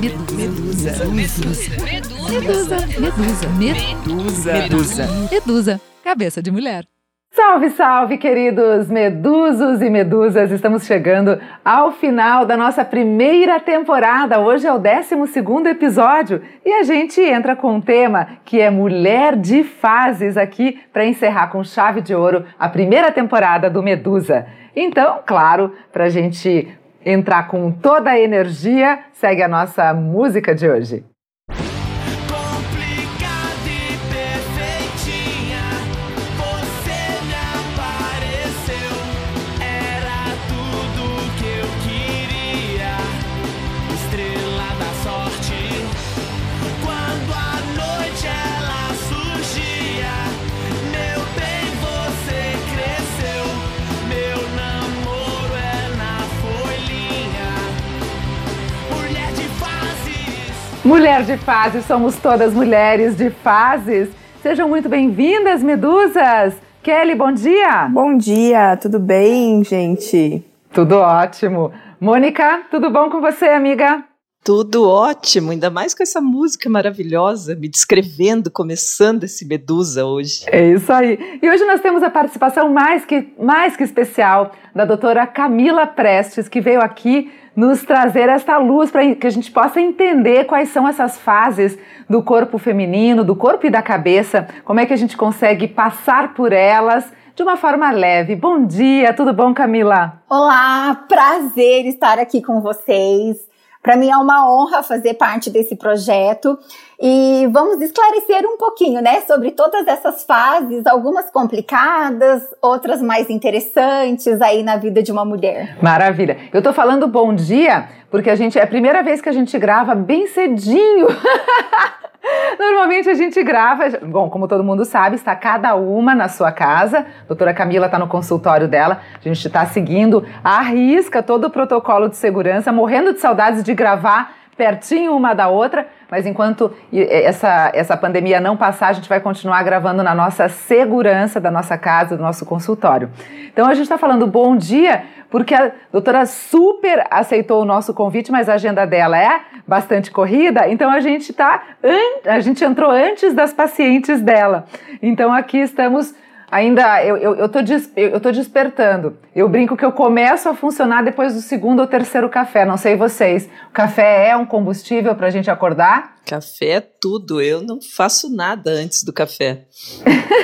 Medusa. Medusa. Medusa. Medusa. Medusa. Medusa. Medusa. Cabeça de mulher. Salve, salve, queridos medusos e medusas! Estamos chegando ao final da nossa primeira temporada. Hoje é o 12 episódio e a gente entra com um tema que é Mulher de Fases aqui para encerrar com chave de ouro a primeira temporada do Medusa. Então, claro, para a gente entrar com toda a energia, segue a nossa música de hoje. Mulher de fases, somos todas mulheres de fases. Sejam muito bem-vindas, medusas! Kelly, bom dia! Bom dia, tudo bem, gente? Tudo ótimo. Mônica, tudo bom com você, amiga? Tudo ótimo, ainda mais com essa música maravilhosa, me descrevendo, começando esse Medusa hoje. É isso aí. E hoje nós temos a participação mais que, mais que especial da doutora Camila Prestes, que veio aqui nos trazer esta luz para que a gente possa entender quais são essas fases do corpo feminino, do corpo e da cabeça, como é que a gente consegue passar por elas de uma forma leve. Bom dia, tudo bom, Camila? Olá, prazer estar aqui com vocês. Para mim é uma honra fazer parte desse projeto e vamos esclarecer um pouquinho, né, sobre todas essas fases, algumas complicadas, outras mais interessantes aí na vida de uma mulher. Maravilha. Eu tô falando bom dia porque a gente é a primeira vez que a gente grava bem cedinho. Normalmente a gente grava, bom, como todo mundo sabe, está cada uma na sua casa. A doutora Camila está no consultório dela. A gente está seguindo à risca todo o protocolo de segurança, morrendo de saudades de gravar pertinho uma da outra, mas enquanto essa, essa pandemia não passar, a gente vai continuar gravando na nossa segurança da nossa casa, do nosso consultório. Então a gente está falando bom dia, porque a doutora super aceitou o nosso convite, mas a agenda dela é bastante corrida, então a gente tá a gente entrou antes das pacientes dela. Então aqui estamos ainda eu, eu, eu, tô des, eu, tô despertando. Eu brinco que eu começo a funcionar depois do segundo ou terceiro café. Não sei vocês. O café é um combustível para a gente acordar? Café é tudo. Eu não faço nada antes do café.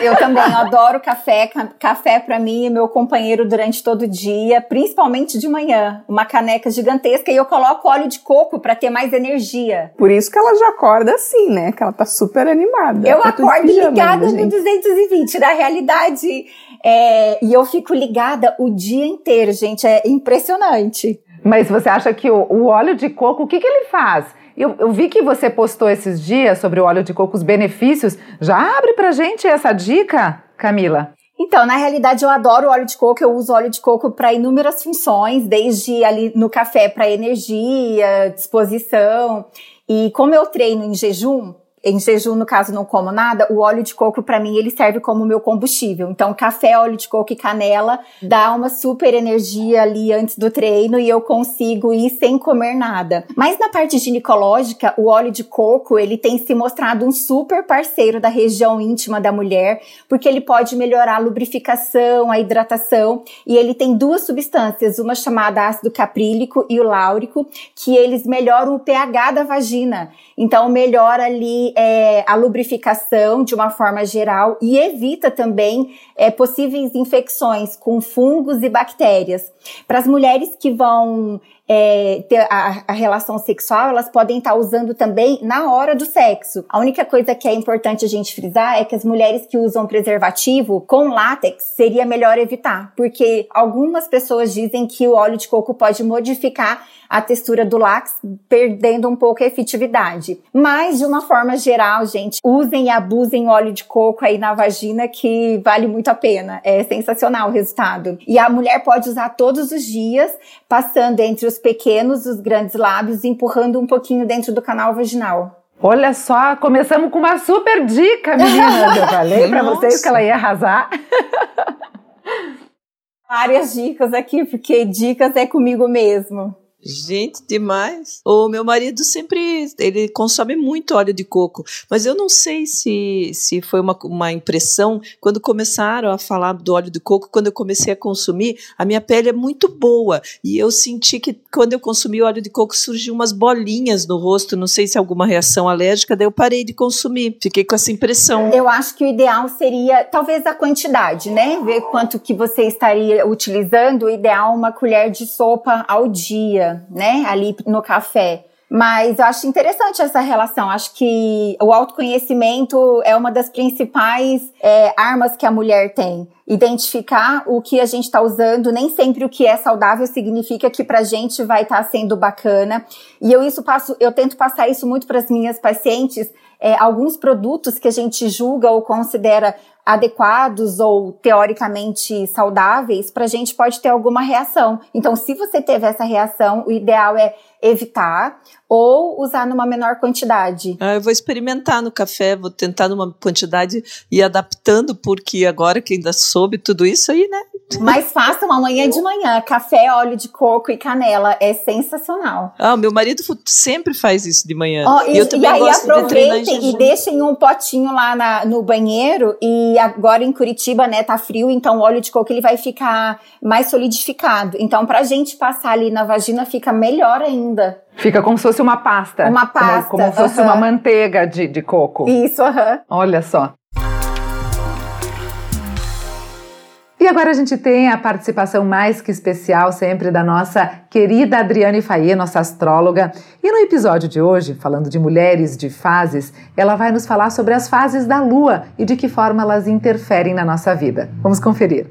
Eu também adoro café. Café para mim é meu companheiro durante todo o dia, principalmente de manhã. Uma caneca gigantesca e eu coloco óleo de coco para ter mais energia. Por isso que ela já acorda assim, né? Que ela tá super animada. Eu tá acordo pijama, ligada no 220. Na realidade, é, e eu fico ligada o dia inteiro, gente. É impressionante. Mas você acha que o, o óleo de coco, o que, que ele faz? Eu, eu, vi que você postou esses dias sobre o óleo de coco, os benefícios. Já abre pra gente essa dica, Camila. Então, na realidade, eu adoro óleo de coco. Eu uso óleo de coco para inúmeras funções, desde ali no café para energia, disposição. E como eu treino em jejum, em jejum, no caso, não como nada, o óleo de coco, para mim, ele serve como meu combustível. Então, café, óleo de coco e canela dá uma super energia ali antes do treino e eu consigo ir sem comer nada. Mas na parte ginecológica, o óleo de coco, ele tem se mostrado um super parceiro da região íntima da mulher, porque ele pode melhorar a lubrificação, a hidratação, e ele tem duas substâncias, uma chamada ácido caprílico e o láurico, que eles melhoram o pH da vagina. Então, melhora ali é, a lubrificação de uma forma geral e evita também é, possíveis infecções com fungos e bactérias. Para as mulheres que vão é, ter a, a, relação sexual, elas podem estar usando também na hora do sexo. A única coisa que é importante a gente frisar é que as mulheres que usam preservativo com látex seria melhor evitar, porque algumas pessoas dizem que o óleo de coco pode modificar a textura do látex, perdendo um pouco a efetividade. Mas, de uma forma geral, gente, usem e abusem óleo de coco aí na vagina, que vale muito a pena. É sensacional o resultado. E a mulher pode usar todos os dias, passando entre os pequenos os grandes lábios, empurrando um pouquinho dentro do canal vaginal. Olha só, começamos com uma super dica, meninas. Eu falei para vocês que ela ia arrasar. Várias dicas aqui, porque dicas é comigo mesmo. Gente, demais. O meu marido sempre, ele consome muito óleo de coco, mas eu não sei se, se foi uma, uma impressão, quando começaram a falar do óleo de coco, quando eu comecei a consumir, a minha pele é muito boa, e eu senti que quando eu consumi óleo de coco surgiu umas bolinhas no rosto, não sei se é alguma reação alérgica, daí eu parei de consumir, fiquei com essa impressão. Eu acho que o ideal seria, talvez a quantidade, né, ver quanto que você estaria utilizando, o ideal uma colher de sopa ao dia, né, ali no café. Mas eu acho interessante essa relação. Acho que o autoconhecimento é uma das principais é, armas que a mulher tem. Identificar o que a gente está usando, nem sempre o que é saudável significa que pra gente vai estar tá sendo bacana. E eu isso passo, eu tento passar isso muito para as minhas pacientes. É, alguns produtos que a gente julga ou considera adequados ou teoricamente saudáveis, para a gente pode ter alguma reação. Então, se você teve essa reação, o ideal é evitar ou usar numa menor quantidade. Ah, eu vou experimentar no café, vou tentar numa quantidade e adaptando, porque agora que ainda soube tudo isso aí, né? Mas façam amanhã de manhã, café, óleo de coco e canela, é sensacional. Ah, meu marido sempre faz isso de manhã. Oh, e, e, eu também e aí gosto aproveitem de e deixem um potinho lá na, no banheiro e agora em Curitiba, né, tá frio, então o óleo de coco ele vai ficar mais solidificado. Então pra gente passar ali na vagina fica melhor ainda. Fica como se fosse uma pasta. Uma pasta. Como, como se fosse uma manteiga de, de coco. Isso, aham. Olha só. E agora a gente tem a participação mais que especial sempre da nossa querida Adriane Faye, nossa astróloga. E no episódio de hoje, falando de mulheres de fases, ela vai nos falar sobre as fases da lua e de que forma elas interferem na nossa vida. Vamos conferir.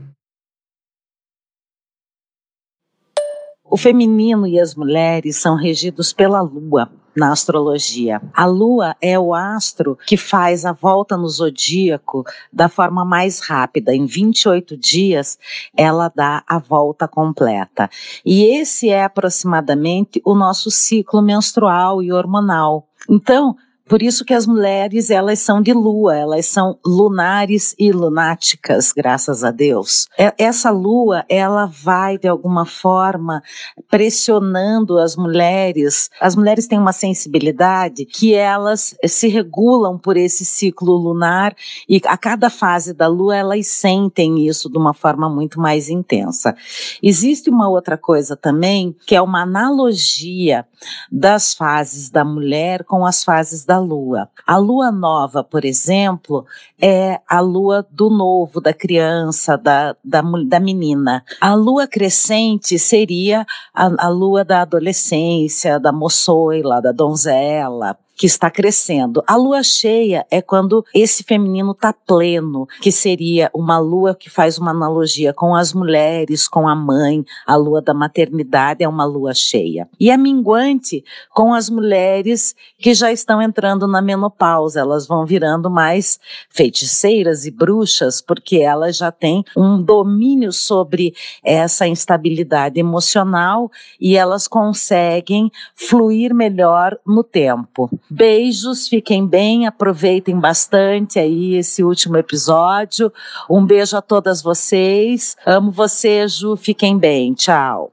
O feminino e as mulheres são regidos pela lua na astrologia. A lua é o astro que faz a volta no zodíaco da forma mais rápida. Em 28 dias, ela dá a volta completa. E esse é aproximadamente o nosso ciclo menstrual e hormonal. Então, por isso que as mulheres, elas são de lua, elas são lunares e lunáticas, graças a Deus. Essa lua, ela vai de alguma forma pressionando as mulheres. As mulheres têm uma sensibilidade que elas se regulam por esse ciclo lunar e a cada fase da lua elas sentem isso de uma forma muito mais intensa. Existe uma outra coisa também, que é uma analogia das fases da mulher com as fases da lua. A lua nova, por exemplo, é a lua do novo, da criança, da, da, da menina. A lua crescente seria a, a lua da adolescência, da moçoila, da donzela que está crescendo. A lua cheia é quando esse feminino está pleno, que seria uma lua que faz uma analogia com as mulheres, com a mãe. A lua da maternidade é uma lua cheia. E a minguante com as mulheres que já estão entrando na menopausa. Elas vão virando mais feiticeiras e bruxas, porque elas já têm um domínio sobre essa instabilidade emocional e elas conseguem fluir melhor no tempo. Beijos, fiquem bem, aproveitem bastante aí esse último episódio. Um beijo a todas vocês. Amo você, Ju. Fiquem bem. Tchau.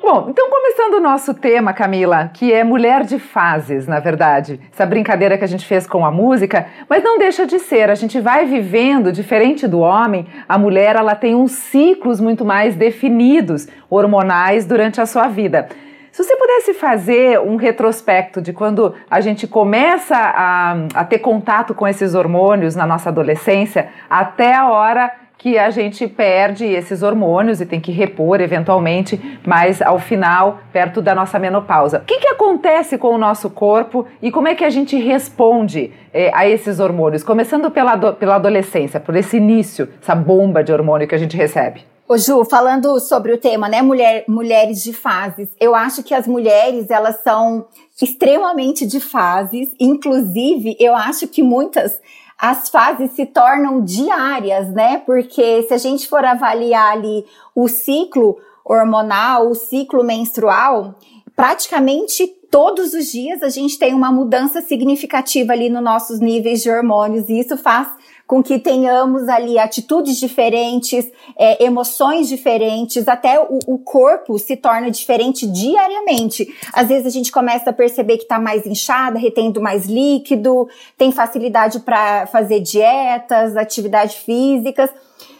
Bom, então começando o nosso tema, Camila, que é mulher de fases, na verdade. Essa brincadeira que a gente fez com a música, mas não deixa de ser. A gente vai vivendo, diferente do homem, a mulher ela tem uns ciclos muito mais definidos, hormonais, durante a sua vida. Se você pudesse fazer um retrospecto de quando a gente começa a, a ter contato com esses hormônios na nossa adolescência, até a hora que a gente perde esses hormônios e tem que repor eventualmente, mas ao final, perto da nossa menopausa. O que, que acontece com o nosso corpo e como é que a gente responde eh, a esses hormônios? Começando pela, pela adolescência, por esse início, essa bomba de hormônio que a gente recebe. Ô Ju, falando sobre o tema, né, mulher, mulheres de fases, eu acho que as mulheres, elas são extremamente de fases, inclusive, eu acho que muitas, as fases se tornam diárias, né, porque se a gente for avaliar ali o ciclo hormonal, o ciclo menstrual, praticamente todos os dias a gente tem uma mudança significativa ali nos nossos níveis de hormônios, e isso faz com que tenhamos ali atitudes diferentes, é, emoções diferentes, até o, o, corpo se torna diferente diariamente. Às vezes a gente começa a perceber que está mais inchada, retendo mais líquido, tem facilidade para fazer dietas, atividades físicas.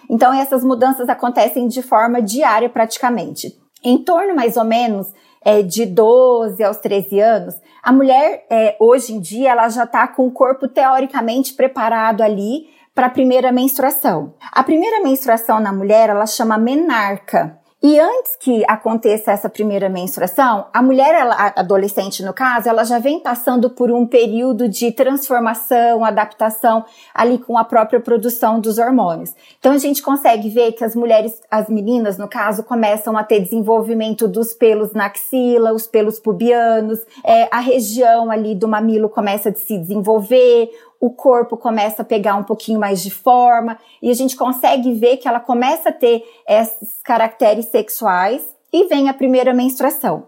Então essas mudanças acontecem de forma diária praticamente. Em torno mais ou menos é, de 12 aos 13 anos, a mulher, é, hoje em dia, ela já está com o corpo teoricamente preparado ali para a primeira menstruação. A primeira menstruação na mulher, ela chama menarca. E antes que aconteça essa primeira menstruação, a mulher ela, a adolescente no caso, ela já vem passando por um período de transformação, adaptação ali com a própria produção dos hormônios. Então a gente consegue ver que as mulheres, as meninas no caso, começam a ter desenvolvimento dos pelos na axila, os pelos pubianos, é, a região ali do mamilo começa a se desenvolver, o corpo começa a pegar um pouquinho mais de forma e a gente consegue ver que ela começa a ter esses caracteres sexuais e vem a primeira menstruação.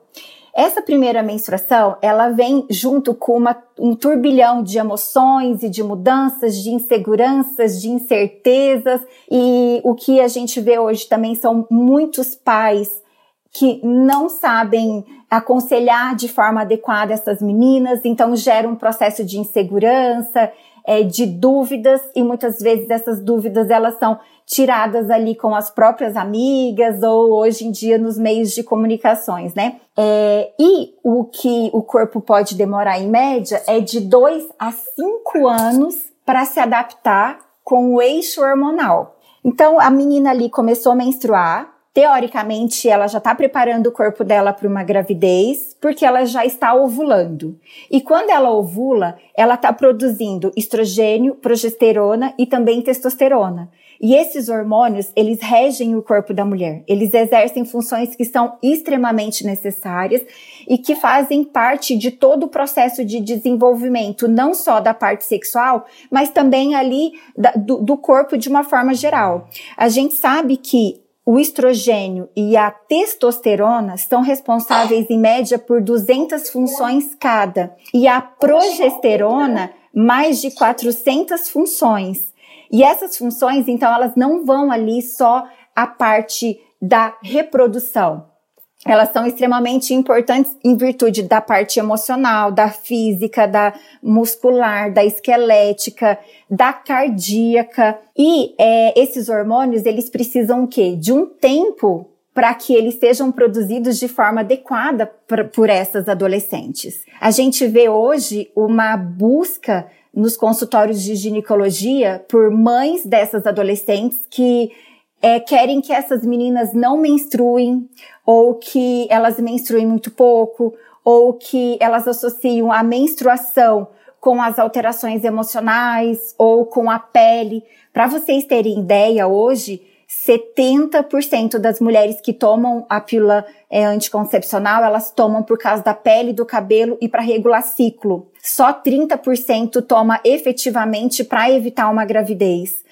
Essa primeira menstruação, ela vem junto com uma, um turbilhão de emoções e de mudanças, de inseguranças, de incertezas, e o que a gente vê hoje também são muitos pais que não sabem aconselhar de forma adequada essas meninas, então gera um processo de insegurança, é, de dúvidas e muitas vezes essas dúvidas elas são tiradas ali com as próprias amigas ou hoje em dia nos meios de comunicações, né? É, e o que o corpo pode demorar em média é de dois a cinco anos para se adaptar com o eixo hormonal. Então a menina ali começou a menstruar, teoricamente, ela já está preparando o corpo dela para uma gravidez, porque ela já está ovulando. E quando ela ovula, ela está produzindo estrogênio, progesterona e também testosterona. E esses hormônios, eles regem o corpo da mulher. Eles exercem funções que são extremamente necessárias e que fazem parte de todo o processo de desenvolvimento, não só da parte sexual, mas também ali da, do, do corpo de uma forma geral. A gente sabe que o estrogênio e a testosterona são responsáveis em média por 200 funções cada, e a progesterona mais de 400 funções. E essas funções, então, elas não vão ali só a parte da reprodução elas são extremamente importantes em virtude da parte emocional, da física, da muscular, da esquelética, da cardíaca. E é, esses hormônios, eles precisam o quê? De um tempo para que eles sejam produzidos de forma adequada por essas adolescentes. A gente vê hoje uma busca nos consultórios de ginecologia por mães dessas adolescentes que é, querem que essas meninas não menstruem, ou que elas menstruem muito pouco, ou que elas associam a menstruação com as alterações emocionais ou com a pele. Para vocês terem ideia, hoje, 70% das mulheres que tomam a pílula é, anticoncepcional, elas tomam por causa da pele, do cabelo e para regular ciclo. Só 30% toma efetivamente para evitar uma gravidez.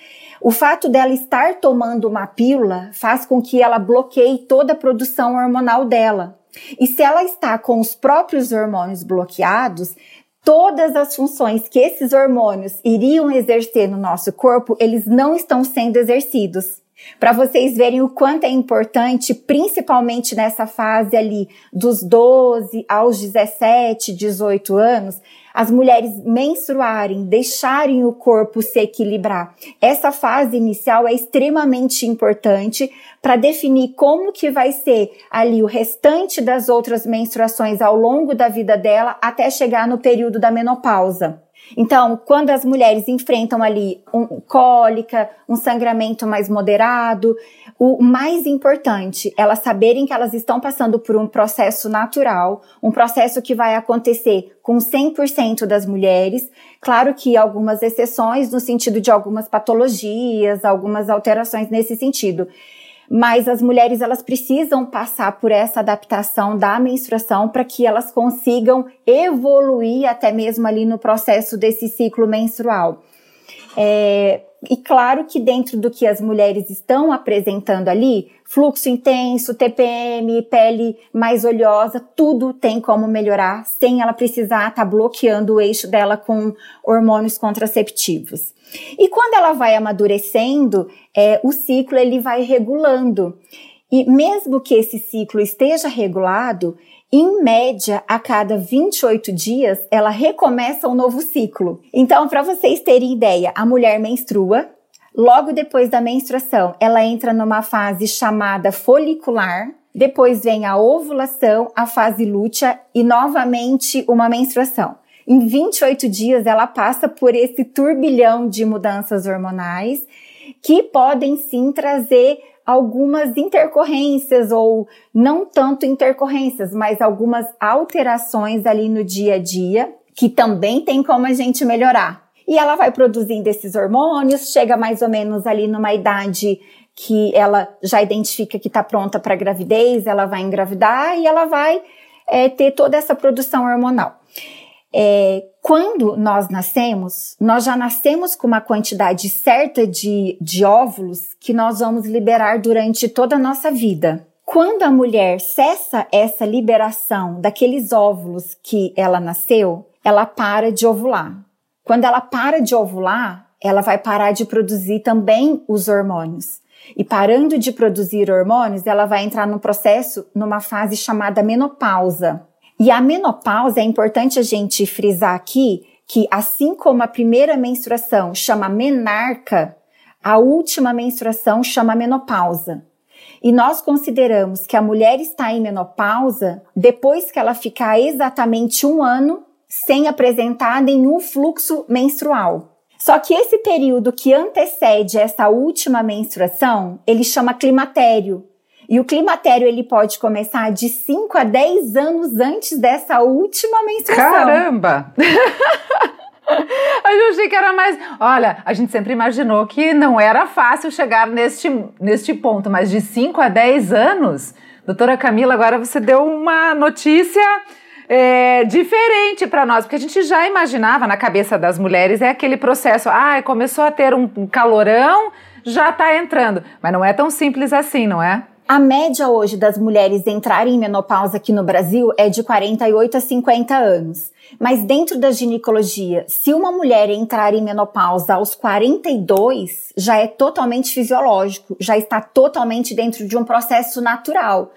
O fato dela estar tomando uma pílula faz com que ela bloqueie toda a produção hormonal dela. E se ela está com os próprios hormônios bloqueados, todas as funções que esses hormônios iriam exercer no nosso corpo, eles não estão sendo exercidos. Para vocês verem o quanto é importante, principalmente nessa fase ali dos 12 aos 17, 18 anos, as mulheres menstruarem, deixarem o corpo se equilibrar. Essa fase inicial é extremamente importante para definir como que vai ser ali o restante das outras menstruações ao longo da vida dela até chegar no período da menopausa. Então, quando as mulheres enfrentam ali um cólica, um sangramento mais moderado, o mais importante, elas saberem que elas estão passando por um processo natural, um processo que vai acontecer com 100% das mulheres. Claro que algumas exceções no sentido de algumas patologias, algumas alterações nesse sentido mas as mulheres elas precisam passar por essa adaptação da menstruação para que elas consigam evoluir até mesmo ali no processo desse ciclo menstrual. É, E claro que dentro do que as mulheres estão apresentando ali, fluxo intenso, TPM, pele mais oleosa, tudo tem como melhorar sem ela precisar estar tá bloqueando o eixo dela com hormônios contraceptivos. E quando ela vai amadurecendo, é, o ciclo ele vai regulando. E mesmo que esse ciclo esteja regulado, em média, a cada 28 dias, ela recomeça um novo ciclo. Então, para vocês terem ideia, a mulher menstrua, logo depois da menstruação, ela entra numa fase chamada folicular, depois vem a ovulação, a fase lútea e novamente uma menstruação. Em 28 dias, ela passa por esse turbilhão de mudanças hormonais que podem sim trazer algumas intercorrências ou não tanto intercorrências, mas algumas alterações ali no dia a dia que também tem como a gente melhorar. E ela vai produzindo esses hormônios, chega mais ou menos ali numa idade que ela já identifica que está pronta para gravidez, ela vai engravidar e ela vai é, ter toda essa produção hormonal. É, quando nós nascemos, nós já nascemos com uma quantidade certa de, de óvulos que nós vamos liberar durante toda a nossa vida. Quando a mulher cessa essa liberação daqueles óvulos que ela nasceu, ela para de ovular. Quando ela para de ovular, ela vai parar de produzir também os hormônios. E parando de produzir hormônios, ela vai entrar num processo, numa fase chamada menopausa. E a menopausa é importante a gente frisar aqui que, assim como a primeira menstruação chama menarca, a última menstruação chama menopausa. E nós consideramos que a mulher está em menopausa depois que ela ficar exatamente um ano sem apresentar nenhum fluxo menstrual. Só que esse período que antecede essa última menstruação, ele chama climatério. E o climatério ele pode começar de 5 a 10 anos antes dessa última menstruação. Caramba! Eu achei que era mais. Olha, a gente sempre imaginou que não era fácil chegar neste, neste ponto, mas de 5 a 10 anos, doutora Camila, agora você deu uma notícia é, diferente para nós, porque a gente já imaginava na cabeça das mulheres é aquele processo, ah, começou a ter um calorão, já está entrando. Mas não é tão simples assim, não é? A média hoje das mulheres entrarem em menopausa aqui no Brasil é de 48 a 50 anos. Mas dentro da ginecologia, se uma mulher entrar em menopausa aos 42, já é totalmente fisiológico, já está totalmente dentro de um processo natural.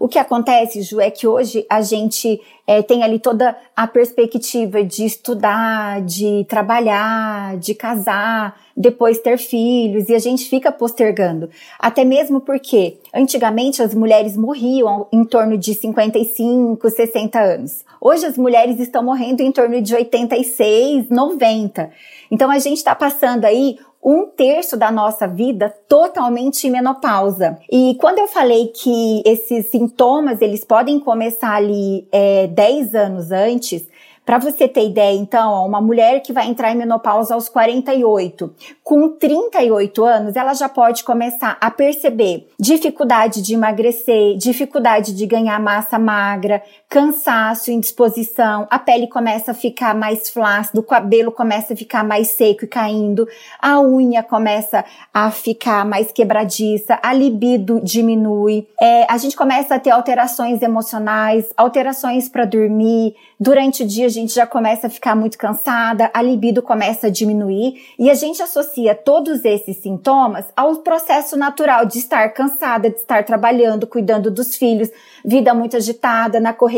O que acontece, Ju, é que hoje a gente é, tem ali toda a perspectiva de estudar, de trabalhar, de casar, depois ter filhos, e a gente fica postergando. Até mesmo porque antigamente as mulheres morriam em torno de 55, 60 anos. Hoje as mulheres estão morrendo em torno de 86, 90. Então a gente está passando aí um terço da nossa vida totalmente em menopausa. E quando eu falei que esses sintomas eles podem começar ali é, 10 anos antes, para você ter ideia, então, uma mulher que vai entrar em menopausa aos 48, com 38 anos, ela já pode começar a perceber dificuldade de emagrecer, dificuldade de ganhar massa magra, cansaço, indisposição, a pele começa a ficar mais flácida, o cabelo começa a ficar mais seco e caindo, a unha começa a ficar mais quebradiça, a libido diminui, é, a gente começa a ter alterações emocionais, alterações para dormir, durante o dia gente já começa a ficar muito cansada, a libido começa a diminuir e a gente associa todos esses sintomas ao processo natural de estar cansada, de estar trabalhando, cuidando dos filhos, vida muito agitada, na correria,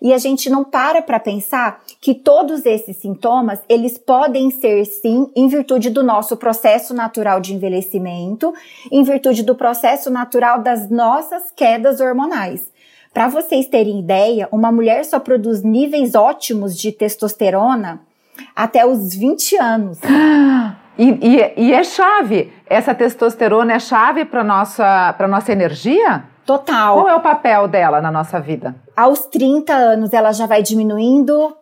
e a gente não para para pensar que todos esses sintomas, eles podem ser sim em virtude do nosso processo natural de envelhecimento, em virtude do processo natural das nossas quedas hormonais. Para vocês terem ideia, uma mulher só produz níveis ótimos de testosterona até os 20 anos. E, e, e é chave. Essa testosterona é chave para nossa para nossa energia? Total. Qual é o papel dela na nossa vida? Aos 30 anos ela já vai diminuindo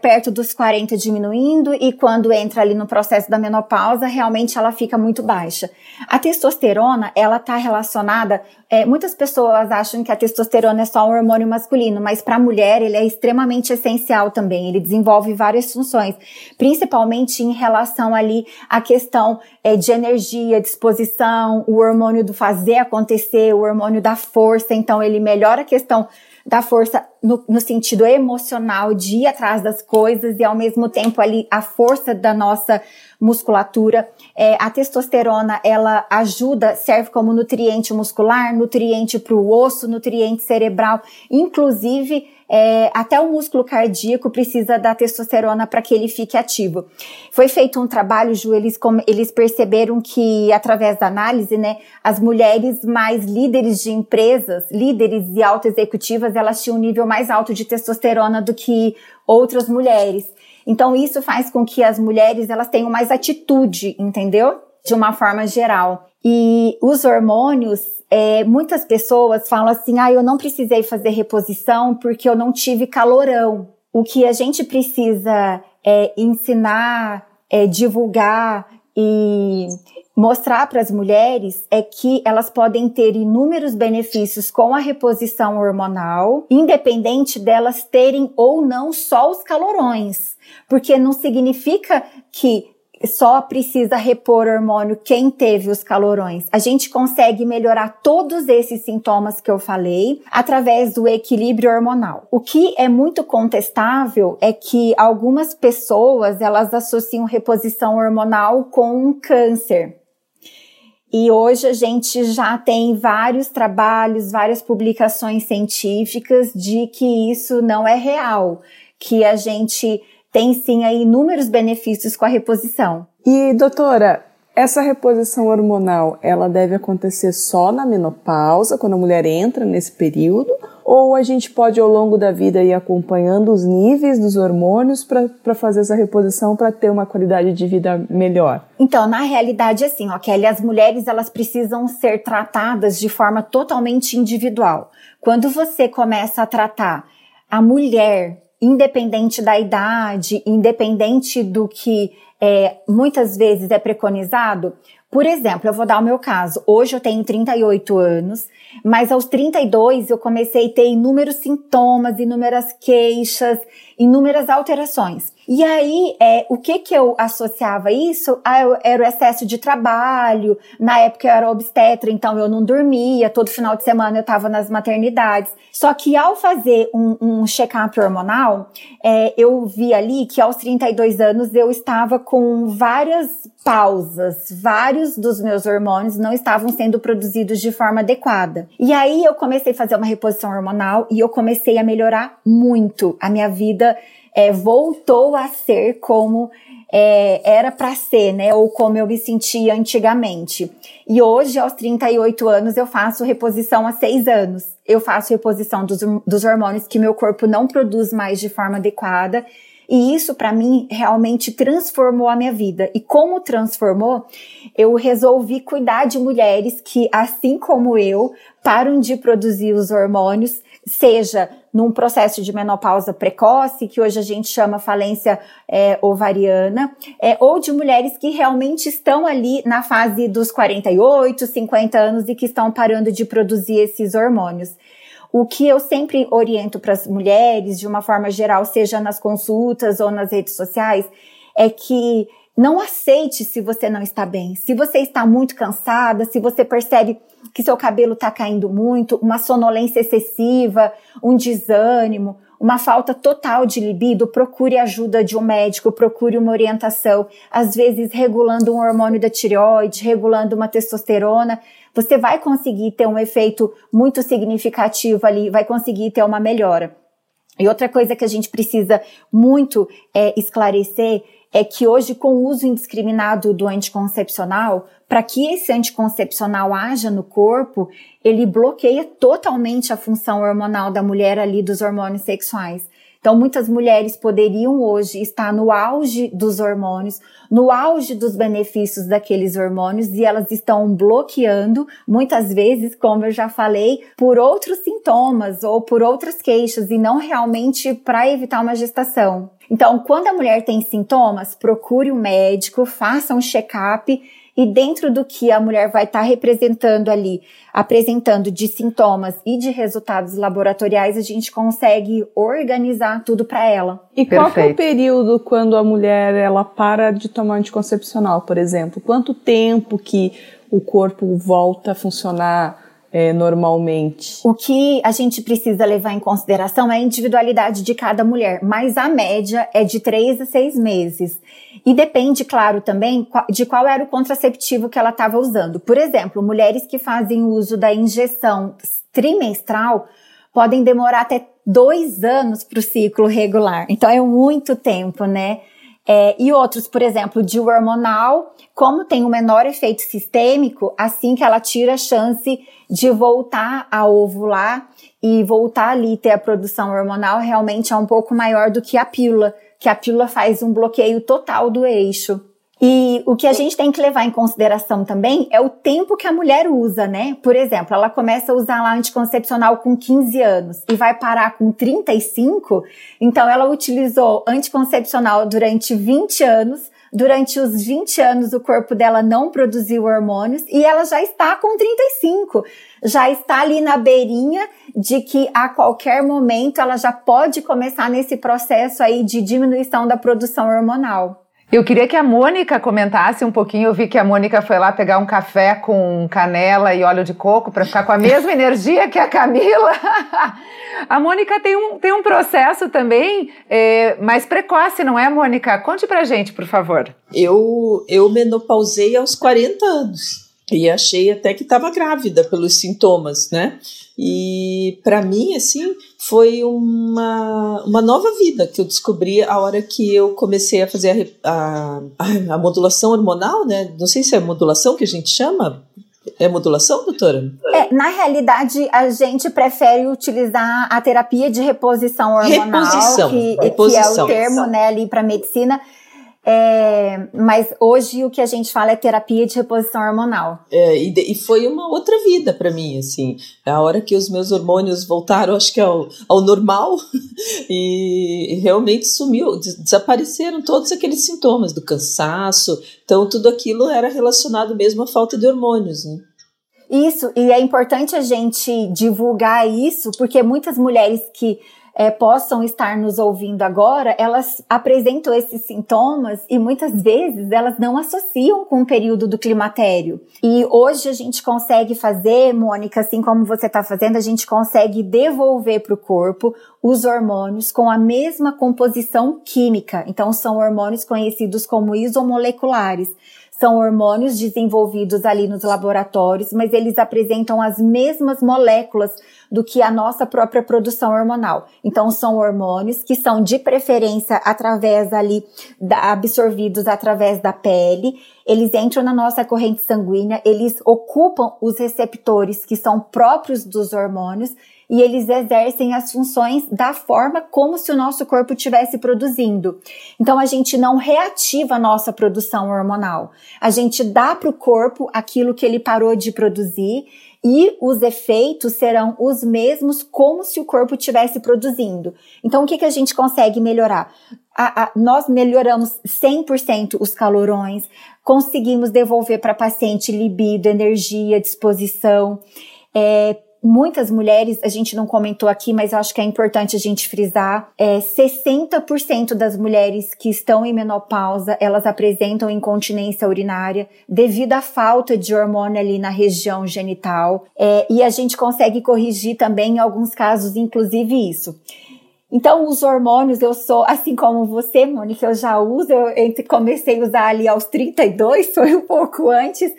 perto dos 40 diminuindo e quando entra ali no processo da menopausa, realmente ela fica muito baixa. A testosterona, ela está relacionada, é, muitas pessoas acham que a testosterona é só um hormônio masculino, mas para a mulher ele é extremamente essencial também, ele desenvolve várias funções, principalmente em relação ali à questão é, de energia, disposição, o hormônio do fazer acontecer, o hormônio da força, então ele melhora a questão da força no, no, sentido emocional de ir atrás das coisas e ao mesmo tempo ali a força da nossa musculatura. É, a testosterona ela ajuda, serve como nutriente muscular, nutriente para o osso, nutriente cerebral, inclusive é, até o músculo cardíaco precisa da testosterona para que ele fique ativo. Foi feito um trabalho, Ju, eles, eles perceberam que, através da análise, né, as mulheres mais líderes de empresas, líderes e auto-executivas, elas tinham um nível mais alto de testosterona do que outras mulheres. Então, isso faz com que as mulheres elas tenham mais atitude, entendeu? De uma forma geral. E os hormônios, é, muitas pessoas falam assim: ah, eu não precisei fazer reposição porque eu não tive calorão. O que a gente precisa é ensinar, é, divulgar e mostrar para as mulheres é que elas podem ter inúmeros benefícios com a reposição hormonal, independente delas terem ou não só os calorões, porque não significa que só precisa repor hormônio quem teve os calorões. A gente consegue melhorar todos esses sintomas que eu falei através do equilíbrio hormonal. O que é muito contestável é que algumas pessoas elas associam reposição hormonal com câncer. E hoje a gente já tem vários trabalhos, várias publicações científicas de que isso não é real, que a gente tem sim aí inúmeros benefícios com a reposição. E doutora, essa reposição hormonal, ela deve acontecer só na menopausa, quando a mulher entra nesse período, ou a gente pode ao longo da vida ir acompanhando os níveis dos hormônios para fazer essa reposição para ter uma qualidade de vida melhor? Então, na realidade, assim, ó, Kelly, as mulheres elas precisam ser tratadas de forma totalmente individual. Quando você começa a tratar a mulher independente da idade, independente do que é, muitas vezes é preconizado. Por exemplo, eu vou dar o meu caso. Hoje eu tenho 38 anos, mas aos 32 eu comecei a ter inúmeros sintomas, inúmeras queixas, inúmeras alterações. E aí, é, o que que eu associava isso? Ah, era o excesso de trabalho. Na época eu era obstetra, então eu não dormia. Todo final de semana eu estava nas maternidades. Só que ao fazer um, um check-up hormonal, é, eu vi ali que aos 32 anos eu estava com várias pausas. Vários dos meus hormônios não estavam sendo produzidos de forma adequada. E aí eu comecei a fazer uma reposição hormonal e eu comecei a melhorar muito. A minha vida é, voltou a ser como é, era para ser, né? Ou como eu me sentia antigamente. E hoje, aos 38 anos, eu faço reposição há seis anos. Eu faço reposição dos, dos hormônios que meu corpo não produz mais de forma adequada. E isso, para mim, realmente transformou a minha vida. E como transformou, eu resolvi cuidar de mulheres que, assim como eu, param de produzir os hormônios, seja num processo de menopausa precoce, que hoje a gente chama falência é, ovariana, é, ou de mulheres que realmente estão ali na fase dos 48, 50 anos e que estão parando de produzir esses hormônios. O que eu sempre oriento para as mulheres, de uma forma geral, seja nas consultas ou nas redes sociais, é que não aceite se você não está bem. Se você está muito cansada, se você percebe que seu cabelo está caindo muito, uma sonolência excessiva, um desânimo, uma falta total de libido, procure ajuda de um médico, procure uma orientação, às vezes regulando um hormônio da tireoide, regulando uma testosterona, você vai conseguir ter um efeito muito significativo ali, vai conseguir ter uma melhora. E outra coisa que a gente precisa muito é, esclarecer é que hoje, com o uso indiscriminado do anticoncepcional, para que esse anticoncepcional haja no corpo, ele bloqueia totalmente a função hormonal da mulher ali dos hormônios sexuais. Então, muitas mulheres poderiam hoje estar no auge dos hormônios, no auge dos benefícios daqueles hormônios e elas estão bloqueando, muitas vezes, como eu já falei, por outros sintomas ou por outras queixas e não realmente para evitar uma gestação. Então, quando a mulher tem sintomas, procure um médico, faça um check-up e dentro do que a mulher vai estar tá representando ali, apresentando de sintomas e de resultados laboratoriais, a gente consegue organizar tudo para ela. E Perfeito. qual é o período quando a mulher ela para de tomar anticoncepcional, por exemplo? Quanto tempo que o corpo volta a funcionar é, normalmente? O que a gente precisa levar em consideração é a individualidade de cada mulher, mas a média é de três a seis meses. E depende, claro, também de qual era o contraceptivo que ela estava usando. Por exemplo, mulheres que fazem uso da injeção trimestral podem demorar até dois anos para o ciclo regular. Então é muito tempo, né? É, e outros, por exemplo, de hormonal, como tem um menor efeito sistêmico, assim que ela tira a chance de voltar a ovular e voltar ali ter a produção hormonal realmente é um pouco maior do que a pílula que a pílula faz um bloqueio total do eixo. E o que a gente tem que levar em consideração também é o tempo que a mulher usa, né? Por exemplo, ela começa a usar lá anticoncepcional com 15 anos e vai parar com 35, então ela utilizou anticoncepcional durante 20 anos. Durante os 20 anos, o corpo dela não produziu hormônios e ela já está com 35 já está ali na beirinha de que a qualquer momento ela já pode começar nesse processo aí de diminuição da produção hormonal. Eu queria que a Mônica comentasse um pouquinho. Eu vi que a Mônica foi lá pegar um café com canela e óleo de coco para ficar com a mesma energia que a Camila. a Mônica tem um, tem um processo também é, mais precoce, não é, Mônica? Conte pra gente, por favor. Eu, eu menopausei aos 40 anos. E achei até que estava grávida pelos sintomas, né? E para mim, assim, foi uma, uma nova vida que eu descobri a hora que eu comecei a fazer a, a, a modulação hormonal, né? Não sei se é modulação que a gente chama, é modulação, doutora? É, na realidade, a gente prefere utilizar a terapia de reposição hormonal, reposição, que, reposição. que é o termo né, ali para medicina. É, mas hoje o que a gente fala é terapia de reposição hormonal. É, e, e foi uma outra vida para mim, assim. A hora que os meus hormônios voltaram, acho que ao, ao normal, e, e realmente sumiu, desapareceram todos aqueles sintomas do cansaço. Então, tudo aquilo era relacionado mesmo à falta de hormônios, né? Isso, e é importante a gente divulgar isso, porque muitas mulheres que é, possam estar nos ouvindo agora, elas apresentam esses sintomas e muitas vezes elas não associam com o período do climatério. E hoje a gente consegue fazer, Mônica, assim como você está fazendo, a gente consegue devolver para o corpo os hormônios com a mesma composição química. Então, são hormônios conhecidos como isomoleculares são hormônios desenvolvidos ali nos laboratórios, mas eles apresentam as mesmas moléculas do que a nossa própria produção hormonal. Então, são hormônios que são de preferência através ali, da, absorvidos através da pele, eles entram na nossa corrente sanguínea, eles ocupam os receptores que são próprios dos hormônios e eles exercem as funções da forma como se o nosso corpo estivesse produzindo. Então a gente não reativa a nossa produção hormonal. A gente dá para o corpo aquilo que ele parou de produzir e os efeitos serão os mesmos como se o corpo estivesse produzindo. Então, o que, que a gente consegue melhorar? A, a, nós melhoramos 100% os calorões, conseguimos devolver para paciente libido, energia, disposição, é, muitas mulheres, a gente não comentou aqui, mas acho que é importante a gente frisar, é, 60% das mulheres que estão em menopausa, elas apresentam incontinência urinária devido à falta de hormônio ali na região genital, é, e a gente consegue corrigir também em alguns casos, inclusive isso. Então, os hormônios, eu sou, assim como você, Mônica, eu já uso, eu comecei a usar ali aos 32, foi um pouco antes,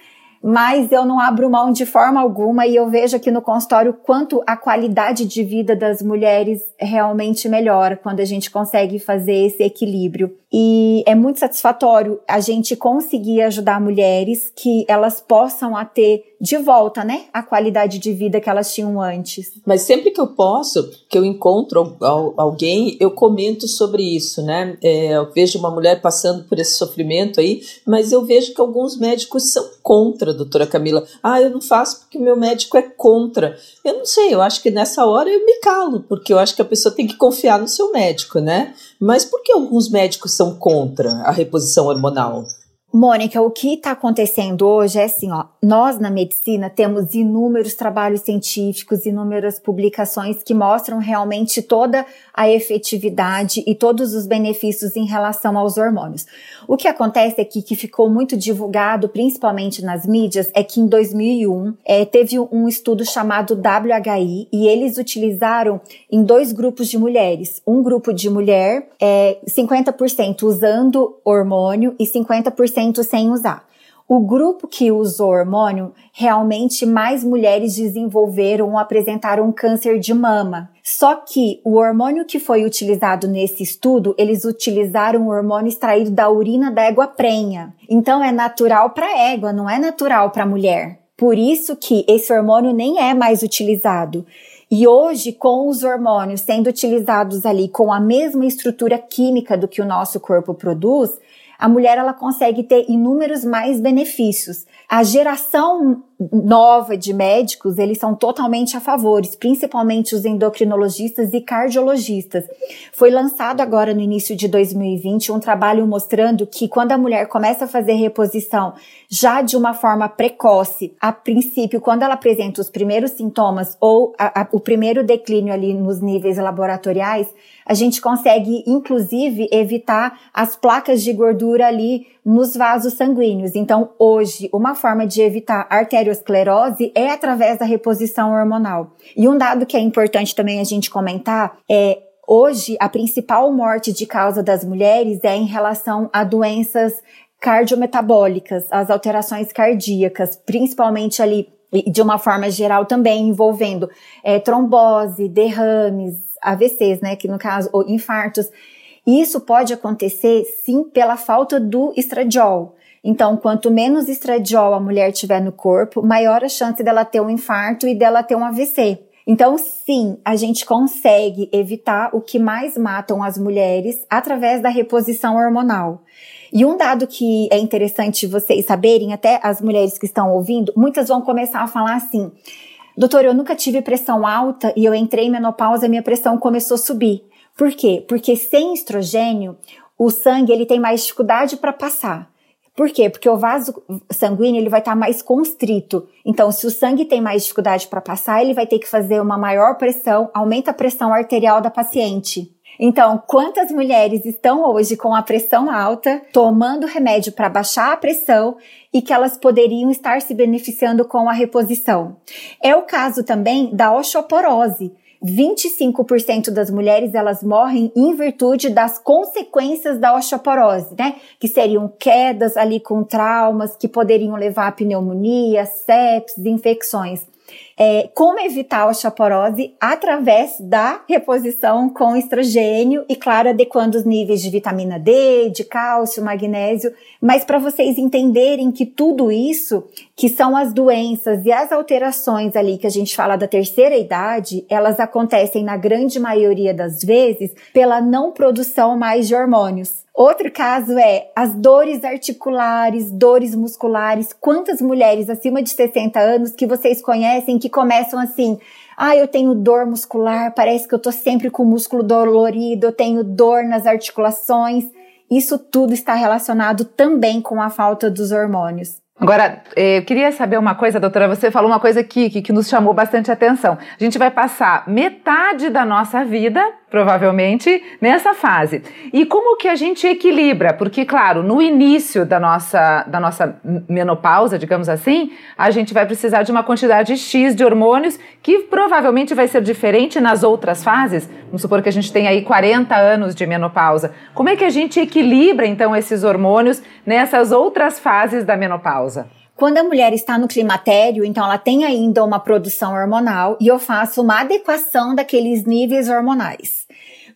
mas eu não abro mão de forma alguma e eu vejo aqui no consultório quanto a qualidade de vida das mulheres realmente melhora quando a gente consegue fazer esse equilíbrio. E é muito satisfatório a gente conseguir ajudar mulheres que elas possam a ter de volta, né, a qualidade de vida que elas tinham antes. Mas sempre que eu posso, que eu encontro alguém, eu comento sobre isso, né? É, eu vejo uma mulher passando por esse sofrimento aí, mas eu vejo que alguns médicos são contra, doutora Camila. Ah, eu não faço porque meu médico é contra. Eu não sei, eu acho que nessa hora eu me calo, porque eu acho que a pessoa tem que confiar no seu médico, né? Mas por que alguns médicos são contra a reposição hormonal? Mônica, o que está acontecendo hoje é assim, ó, nós na medicina temos inúmeros trabalhos científicos, inúmeras publicações que mostram realmente toda a efetividade e todos os benefícios em relação aos hormônios. O que acontece aqui, que ficou muito divulgado, principalmente nas mídias, é que em 2001 é, teve um estudo chamado WHI e eles utilizaram em dois grupos de mulheres. Um grupo de mulher, é, 50% usando hormônio e 50% sem usar. O grupo que usou hormônio, realmente mais mulheres desenvolveram ou apresentaram câncer de mama. Só que o hormônio que foi utilizado nesse estudo, eles utilizaram o hormônio extraído da urina da égua prenha. Então é natural para égua, não é natural para mulher. Por isso que esse hormônio nem é mais utilizado. E hoje, com os hormônios sendo utilizados ali com a mesma estrutura química do que o nosso corpo produz, a mulher ela consegue ter inúmeros mais benefícios. A geração nova de médicos, eles são totalmente a favores, principalmente os endocrinologistas e cardiologistas. Foi lançado agora no início de 2020 um trabalho mostrando que quando a mulher começa a fazer reposição já de uma forma precoce, a princípio, quando ela apresenta os primeiros sintomas ou a, a, o primeiro declínio ali nos níveis laboratoriais, a gente consegue, inclusive, evitar as placas de gordura ali nos vasos sanguíneos. Então, hoje, uma forma de evitar arteriosclerose é através da reposição hormonal. E um dado que é importante também a gente comentar é Hoje, a principal morte de causa das mulheres é em relação a doenças cardiometabólicas, as alterações cardíacas, principalmente ali, de uma forma geral também envolvendo é, trombose, derrames, AVCs, né, que no caso, ou infartos. E isso pode acontecer sim pela falta do estradiol. Então, quanto menos estradiol a mulher tiver no corpo, maior a chance dela ter um infarto e dela ter um AVC. Então, sim, a gente consegue evitar o que mais matam as mulheres através da reposição hormonal. E um dado que é interessante vocês saberem, até as mulheres que estão ouvindo, muitas vão começar a falar assim: Doutor, eu nunca tive pressão alta e eu entrei em menopausa e minha pressão começou a subir. Por quê? Porque sem estrogênio, o sangue ele tem mais dificuldade para passar. Por quê? Porque o vaso sanguíneo ele vai estar tá mais constrito. Então, se o sangue tem mais dificuldade para passar, ele vai ter que fazer uma maior pressão, aumenta a pressão arterial da paciente. Então, quantas mulheres estão hoje com a pressão alta, tomando remédio para baixar a pressão e que elas poderiam estar se beneficiando com a reposição? É o caso também da osteoporose. 25% das mulheres elas morrem em virtude das consequências da osteoporose, né? Que seriam quedas ali com traumas que poderiam levar a pneumonia, sepsis, infecções é, como evitar a osteoporose através da reposição com estrogênio e, claro, adequando os níveis de vitamina D, de cálcio, magnésio. Mas para vocês entenderem que tudo isso, que são as doenças e as alterações ali que a gente fala da terceira idade, elas acontecem na grande maioria das vezes pela não produção mais de hormônios. Outro caso é as dores articulares, dores musculares. Quantas mulheres acima de 60 anos que vocês conhecem que começam assim: ah, eu tenho dor muscular, parece que eu tô sempre com o músculo dolorido, eu tenho dor nas articulações. Isso tudo está relacionado também com a falta dos hormônios. Agora, eh, eu queria saber uma coisa, doutora. Você falou uma coisa aqui que, que nos chamou bastante atenção. A gente vai passar metade da nossa vida, provavelmente, nessa fase. E como que a gente equilibra? Porque, claro, no início da nossa, da nossa menopausa, digamos assim, a gente vai precisar de uma quantidade X de hormônios que provavelmente vai ser diferente nas outras fases. Vamos supor que a gente tem aí 40 anos de menopausa. Como é que a gente equilibra, então, esses hormônios nessas outras fases da menopausa? Quando a mulher está no climatério, então ela tem ainda uma produção hormonal e eu faço uma adequação daqueles níveis hormonais.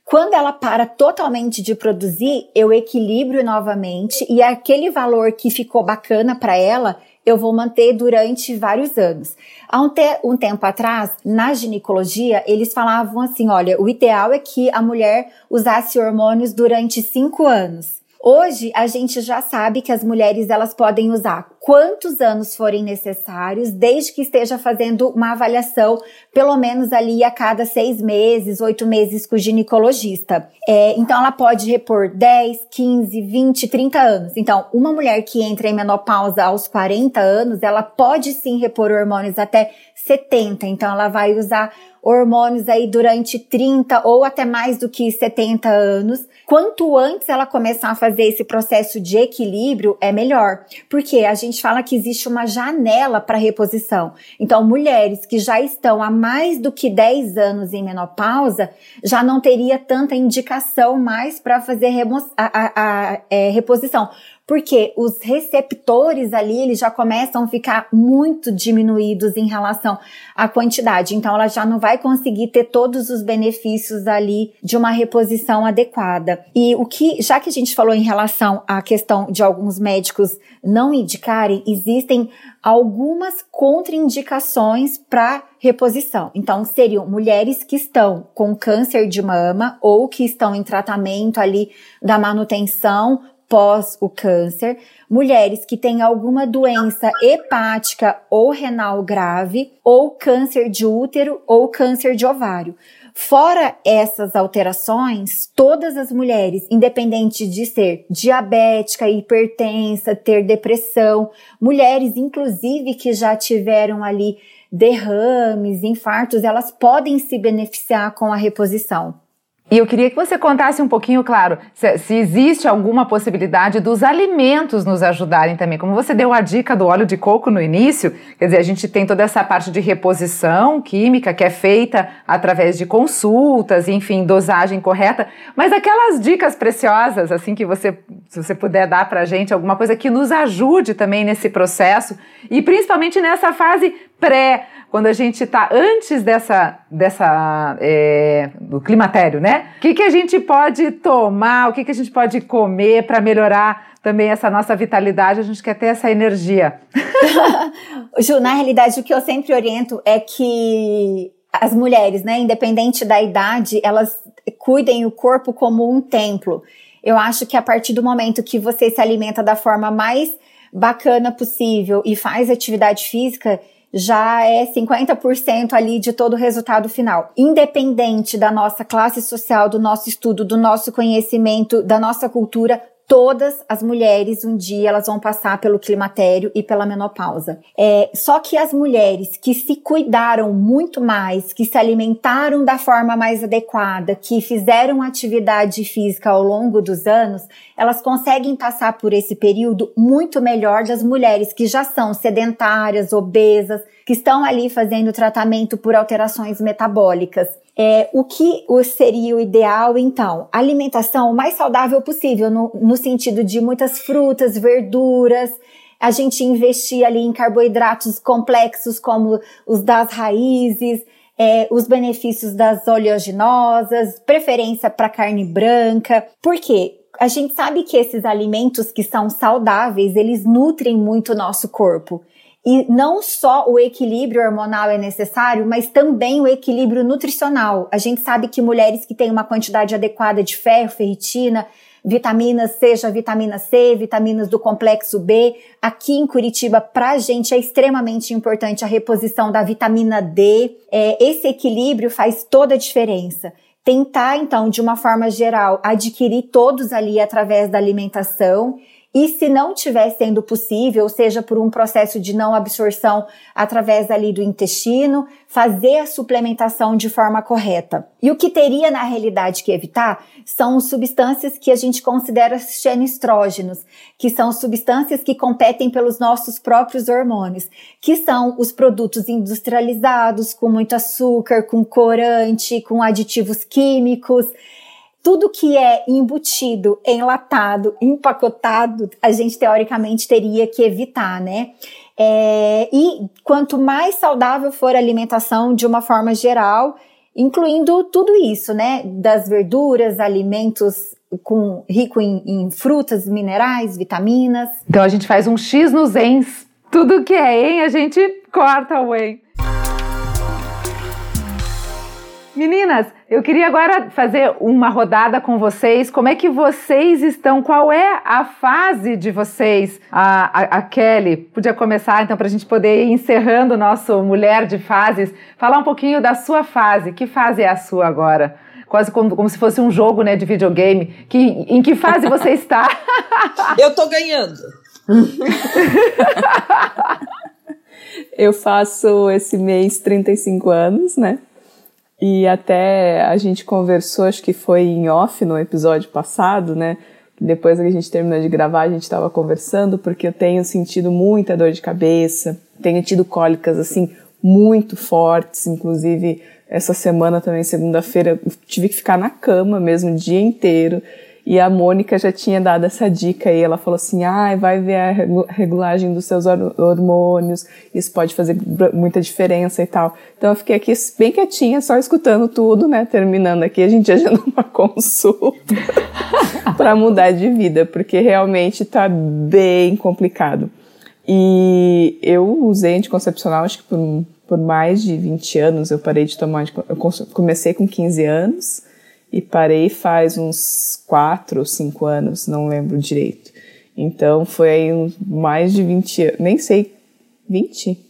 Quando ela para totalmente de produzir, eu equilibro novamente e aquele valor que ficou bacana para ela, eu vou manter durante vários anos. Há um, te um tempo atrás, na ginecologia, eles falavam assim: olha, o ideal é que a mulher usasse hormônios durante cinco anos. Hoje a gente já sabe que as mulheres elas podem usar quantos anos forem necessários, desde que esteja fazendo uma avaliação, pelo menos ali a cada seis meses, oito meses com o ginecologista. É, então ela pode repor 10, 15, 20, 30 anos. Então, uma mulher que entra em menopausa aos 40 anos, ela pode sim repor hormônios até 70. Então ela vai usar hormônios aí durante 30 ou até mais do que 70 anos. Quanto antes ela começar a fazer esse processo de equilíbrio, é melhor. Porque a gente fala que existe uma janela para reposição. Então, mulheres que já estão há mais do que 10 anos em menopausa já não teria tanta indicação mais para fazer a, a, a é, reposição porque os receptores ali eles já começam a ficar muito diminuídos em relação à quantidade. Então ela já não vai conseguir ter todos os benefícios ali de uma reposição adequada. E o que, já que a gente falou em relação à questão de alguns médicos não indicarem, existem algumas contraindicações para reposição. Então, seriam mulheres que estão com câncer de mama ou que estão em tratamento ali da manutenção pós o câncer, mulheres que têm alguma doença hepática ou renal grave, ou câncer de útero ou câncer de ovário. Fora essas alterações, todas as mulheres, independente de ser diabética, hipertensa, ter depressão, mulheres inclusive que já tiveram ali derrames, infartos, elas podem se beneficiar com a reposição. E eu queria que você contasse um pouquinho, claro, se, se, existe alguma possibilidade dos alimentos nos ajudarem também. Como você deu a dica do óleo de coco no início, quer dizer, a gente tem toda essa parte de reposição química que é feita através de consultas, enfim, dosagem correta, mas aquelas dicas preciosas, assim, que você, se você puder dar pra gente, alguma coisa que nos ajude também nesse processo e principalmente nessa fase pré quando a gente está antes dessa, dessa é, do climatério, né? O que, que a gente pode tomar, o que, que a gente pode comer para melhorar também essa nossa vitalidade? A gente quer ter essa energia. Ju, na realidade, o que eu sempre oriento é que as mulheres, né, independente da idade, elas cuidem o corpo como um templo. Eu acho que a partir do momento que você se alimenta da forma mais bacana possível e faz atividade física, já é 50% ali de todo o resultado final. Independente da nossa classe social, do nosso estudo, do nosso conhecimento, da nossa cultura, todas as mulheres um dia elas vão passar pelo climatério e pela menopausa. É, só que as mulheres que se cuidaram muito mais, que se alimentaram da forma mais adequada, que fizeram atividade física ao longo dos anos, elas conseguem passar por esse período muito melhor das mulheres que já são sedentárias, obesas, que estão ali fazendo tratamento por alterações metabólicas. É, o que seria o ideal, então? Alimentação o mais saudável possível, no, no sentido de muitas frutas, verduras, a gente investir ali em carboidratos complexos como os das raízes, é, os benefícios das oleaginosas, preferência para carne branca. Por quê? A gente sabe que esses alimentos que são saudáveis, eles nutrem muito o nosso corpo. E não só o equilíbrio hormonal é necessário, mas também o equilíbrio nutricional. A gente sabe que mulheres que têm uma quantidade adequada de ferro, ferritina, vitaminas, seja vitamina C, vitaminas do complexo B. Aqui em Curitiba, para a gente é extremamente importante a reposição da vitamina D. É, esse equilíbrio faz toda a diferença. Tentar, então, de uma forma geral, adquirir todos ali através da alimentação e se não estiver sendo possível, seja por um processo de não absorção através ali do intestino, fazer a suplementação de forma correta. E o que teria na realidade que evitar são substâncias que a gente considera estrógenos, que são substâncias que competem pelos nossos próprios hormônios, que são os produtos industrializados com muito açúcar, com corante, com aditivos químicos tudo que é embutido, enlatado, empacotado, a gente teoricamente teria que evitar, né? É, e quanto mais saudável for a alimentação de uma forma geral, incluindo tudo isso, né? Das verduras, alimentos com rico em, em frutas, minerais, vitaminas. Então a gente faz um X nos ENS Tudo que é em, a gente corta o em. Meninas, eu queria agora fazer uma rodada com vocês. Como é que vocês estão? Qual é a fase de vocês? A, a, a Kelly, podia começar então para a gente poder ir encerrando o nosso Mulher de Fases. Falar um pouquinho da sua fase. Que fase é a sua agora? Quase como, como se fosse um jogo né, de videogame. Que, em que fase você está? eu tô ganhando. eu faço esse mês 35 anos, né? E até a gente conversou, acho que foi em off no episódio passado, né? Depois que a gente terminou de gravar, a gente estava conversando, porque eu tenho sentido muita dor de cabeça, tenho tido cólicas assim muito fortes, inclusive essa semana também, segunda-feira, tive que ficar na cama mesmo o dia inteiro. E a Mônica já tinha dado essa dica aí. Ela falou assim: ah, vai ver a regulagem dos seus hormônios, isso pode fazer muita diferença e tal. Então eu fiquei aqui bem quietinha, só escutando tudo, né? Terminando aqui, a gente agenda uma consulta para mudar de vida, porque realmente tá bem complicado. E eu usei anticoncepcional, acho que por, por mais de 20 anos. Eu parei de tomar. Eu comecei com 15 anos e parei faz uns 4 ou 5 anos, não lembro direito. Então foi aí mais de 20 anos, nem sei, 20?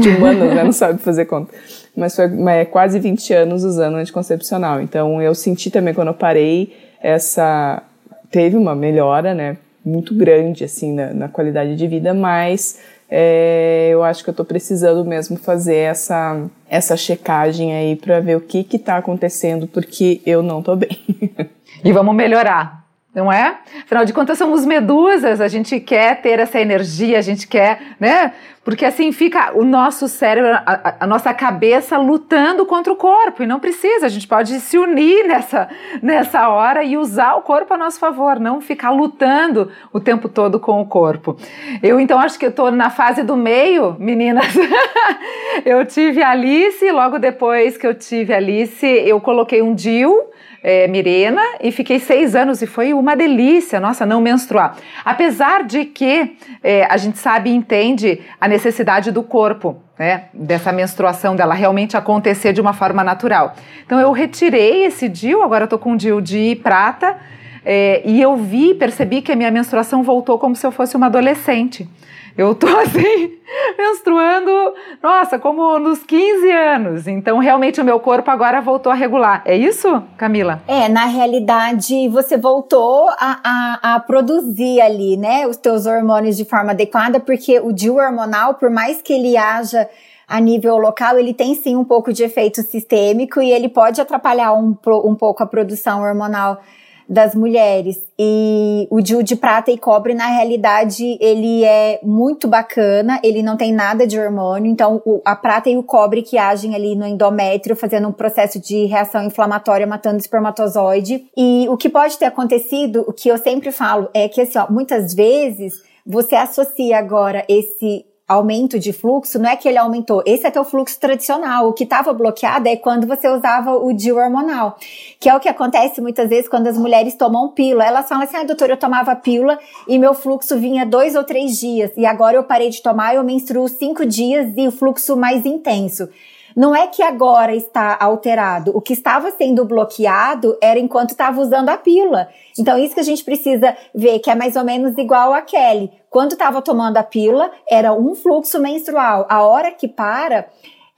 de humanos, né? Não sabe fazer conta. Mas foi mas é quase 20 anos usando anticoncepcional. Então eu senti também quando eu parei essa. Teve uma melhora, né? Muito grande, assim, na, na qualidade de vida, mas é, eu acho que eu estou precisando mesmo fazer essa, essa checagem aí para ver o que está acontecendo, porque eu não estou bem. e vamos melhorar não é? Afinal de contas, somos medusas, a gente quer ter essa energia, a gente quer, né? Porque assim fica o nosso cérebro, a, a, nossa cabeça lutando contra o corpo, e não precisa, a gente pode se unir nessa, nessa hora e usar o corpo a nosso favor, não ficar lutando o tempo todo com o corpo. Eu então acho que eu tô na fase do meio, meninas. eu tive Alice, logo depois que eu tive Alice, eu coloquei um DIU é, Mirena e fiquei seis anos e foi uma delícia, nossa, não menstruar. Apesar de que é, a gente sabe e entende a necessidade do corpo, né, dessa menstruação dela realmente acontecer de uma forma natural. Então eu retirei esse DIU, agora eu tô com um DIU de prata. É, e eu vi, percebi que a minha menstruação voltou como se eu fosse uma adolescente. Eu tô assim, menstruando, nossa, como nos 15 anos. Então, realmente, o meu corpo agora voltou a regular. É isso, Camila? É, na realidade, você voltou a, a, a produzir ali, né, os teus hormônios de forma adequada, porque o DIU hormonal, por mais que ele haja a nível local, ele tem sim um pouco de efeito sistêmico e ele pode atrapalhar um, um pouco a produção hormonal das mulheres. E o DIU de prata e cobre, na realidade, ele é muito bacana, ele não tem nada de hormônio, então o, a prata e o cobre que agem ali no endométrio, fazendo um processo de reação inflamatória, matando espermatozoide. E o que pode ter acontecido, o que eu sempre falo, é que assim, ó, muitas vezes você associa agora esse aumento de fluxo, não é que ele aumentou. Esse é teu fluxo tradicional. O que estava bloqueado é quando você usava o DIU hormonal, que é o que acontece muitas vezes quando as mulheres tomam pílula. Elas falam assim, ah, doutora, eu tomava pílula e meu fluxo vinha dois ou três dias, e agora eu parei de tomar, eu menstruo cinco dias e o fluxo mais intenso. Não é que agora está alterado. O que estava sendo bloqueado era enquanto estava usando a pílula. Então, isso que a gente precisa ver, que é mais ou menos igual a Kelly. Quando estava tomando a pílula, era um fluxo menstrual. A hora que para,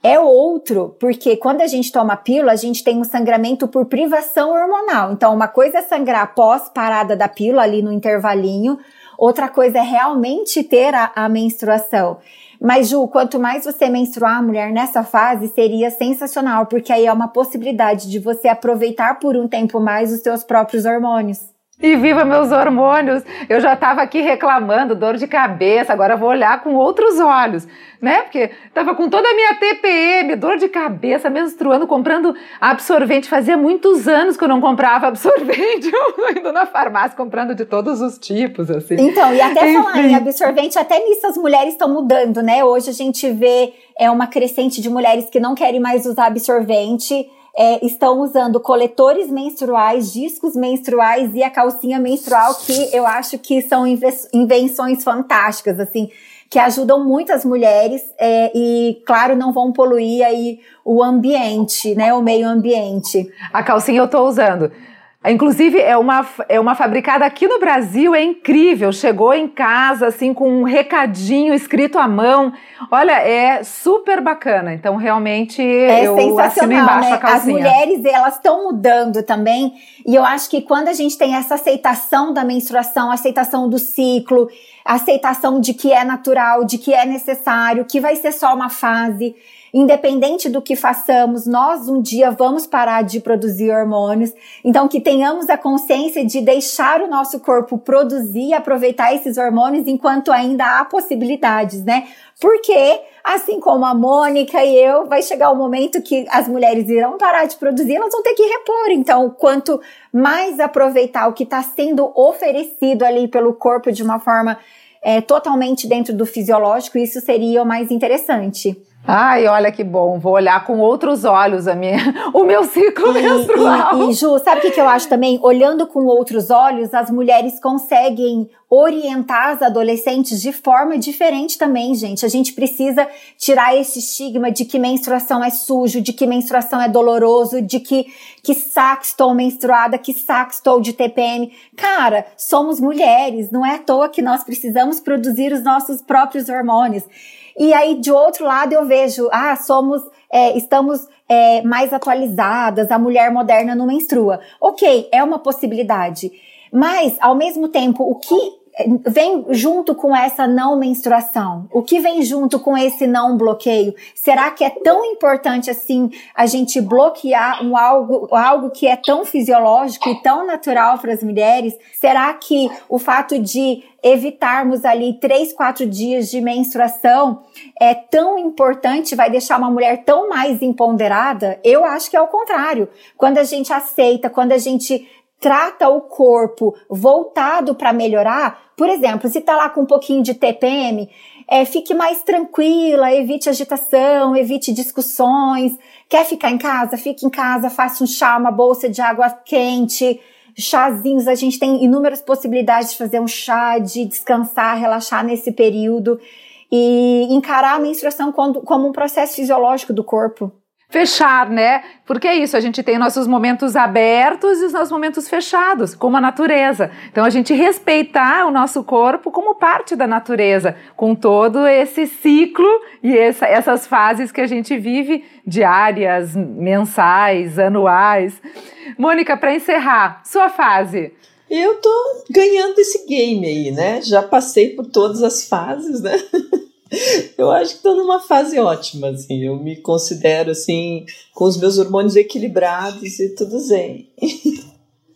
é outro, porque quando a gente toma pílula, a gente tem um sangramento por privação hormonal. Então, uma coisa é sangrar após parada da pílula, ali no intervalinho, outra coisa é realmente ter a, a menstruação. Mas, Ju, quanto mais você menstruar a mulher nessa fase, seria sensacional, porque aí é uma possibilidade de você aproveitar por um tempo mais os seus próprios hormônios. E viva meus hormônios! Eu já estava aqui reclamando, dor de cabeça, agora vou olhar com outros olhos, né? Porque estava com toda a minha TPM, dor de cabeça, menstruando, comprando absorvente. Fazia muitos anos que eu não comprava absorvente, eu indo na farmácia comprando de todos os tipos, assim. Então, e até Enfim. falar em absorvente, até nisso as mulheres estão mudando, né? Hoje a gente vê é uma crescente de mulheres que não querem mais usar absorvente é, estão usando coletores menstruais, discos menstruais e a calcinha menstrual, que eu acho que são invenções fantásticas, assim. que ajudam muitas mulheres é, e, claro, não vão poluir aí o ambiente, né, o meio ambiente. A calcinha eu estou usando. Inclusive, é uma, é uma fabricada aqui no Brasil, é incrível. Chegou em casa, assim, com um recadinho escrito à mão. Olha, é super bacana. Então, realmente, é eu assino embaixo né? a calcinha. As mulheres, elas estão mudando também. E eu acho que quando a gente tem essa aceitação da menstruação, aceitação do ciclo, aceitação de que é natural, de que é necessário, que vai ser só uma fase independente do que façamos, nós um dia vamos parar de produzir hormônios. Então, que tenhamos a consciência de deixar o nosso corpo produzir e aproveitar esses hormônios enquanto ainda há possibilidades, né? Porque, assim como a Mônica e eu, vai chegar o um momento que as mulheres irão parar de produzir, elas vão ter que repor. Então, quanto mais aproveitar o que está sendo oferecido ali pelo corpo de uma forma é, totalmente dentro do fisiológico, isso seria o mais interessante. Ai, olha que bom, vou olhar com outros olhos a minha, o meu ciclo e, menstrual. E, e Ju, sabe o que, que eu acho também? Olhando com outros olhos, as mulheres conseguem orientar as adolescentes de forma diferente também, gente. A gente precisa tirar esse estigma de que menstruação é sujo, de que menstruação é doloroso, de que que saco estou menstruada, que saco estou de TPM. Cara, somos mulheres, não é à toa que nós precisamos produzir os nossos próprios hormônios. E aí, de outro lado, eu vejo, ah, somos, é, estamos é, mais atualizadas, a mulher moderna não menstrua. Ok, é uma possibilidade. Mas, ao mesmo tempo, o que vem junto com essa não menstruação? O que vem junto com esse não bloqueio? Será que é tão importante assim a gente bloquear um algo, algo que é tão fisiológico e tão natural para as mulheres? Será que o fato de evitarmos ali três, quatro dias de menstruação é tão importante, vai deixar uma mulher tão mais empoderada? Eu acho que é o contrário. Quando a gente aceita, quando a gente trata o corpo voltado para melhorar, por exemplo, se tá lá com um pouquinho de TPM, é, fique mais tranquila, evite agitação, evite discussões. Quer ficar em casa? Fique em casa, faça um chá, uma bolsa de água quente, chazinhos. A gente tem inúmeras possibilidades de fazer um chá, de descansar, relaxar nesse período e encarar a menstruação como um processo fisiológico do corpo fechar, né? Porque é isso, a gente tem nossos momentos abertos e os nossos momentos fechados, como a natureza. Então a gente respeitar o nosso corpo como parte da natureza, com todo esse ciclo e essa, essas fases que a gente vive diárias, mensais, anuais. Mônica, para encerrar, sua fase. Eu tô ganhando esse game aí, né? Já passei por todas as fases, né? eu acho que estou numa fase ótima, assim. Eu me considero, assim, com os meus hormônios equilibrados e tudo zen.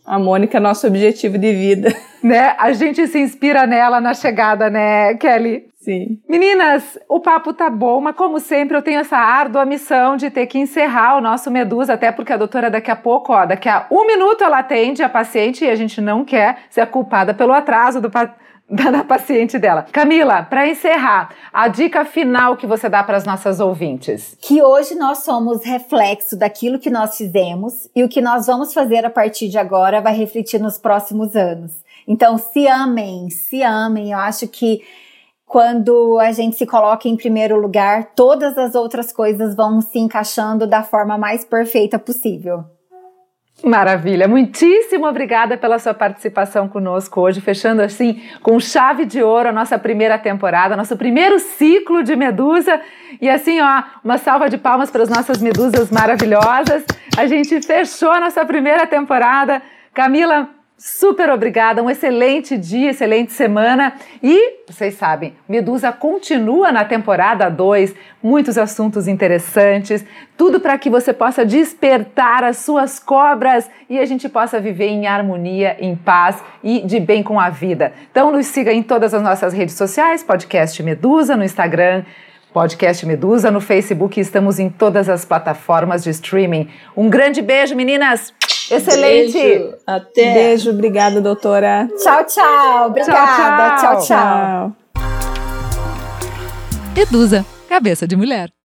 A Mônica é nosso objetivo de vida. Né? A gente se inspira nela na chegada, né, Kelly? Sim. Meninas, o papo tá bom, mas como sempre eu tenho essa árdua missão de ter que encerrar o nosso Medusa, até porque a doutora daqui a pouco, ó, daqui a um minuto ela atende a paciente e a gente não quer ser culpada pelo atraso do paciente da, paciente dela. Camila, para encerrar, a dica final que você dá para as nossas ouvintes? Que hoje nós somos reflexo daquilo que nós fizemos e o que nós vamos fazer a partir de agora vai refletir nos próximos anos. Então, se amem, se amem. Eu acho que quando a gente se coloca em primeiro lugar, todas as outras coisas vão se encaixando da forma mais perfeita possível. Maravilha, muitíssimo obrigada pela sua participação conosco hoje, fechando assim com chave de ouro a nossa primeira temporada, nosso primeiro ciclo de Medusa. E assim, ó, uma salva de palmas para as nossas medusas maravilhosas. A gente fechou a nossa primeira temporada. Camila, super obrigada, um excelente dia, excelente semana. E vocês sabem, Medusa continua na temporada 2, muitos assuntos interessantes, tudo para que você possa despertar as suas cobras e a gente possa viver em harmonia, em paz e de bem com a vida. Então nos siga em todas as nossas redes sociais, podcast Medusa no Instagram, Podcast Medusa no Facebook, estamos em todas as plataformas de streaming. Um grande beijo, meninas! Excelente! Beijo. Até! Beijo, obrigada, doutora. Tchau, tchau! Obrigada! tchau, tchau. tchau. Medusa, cabeça de mulher.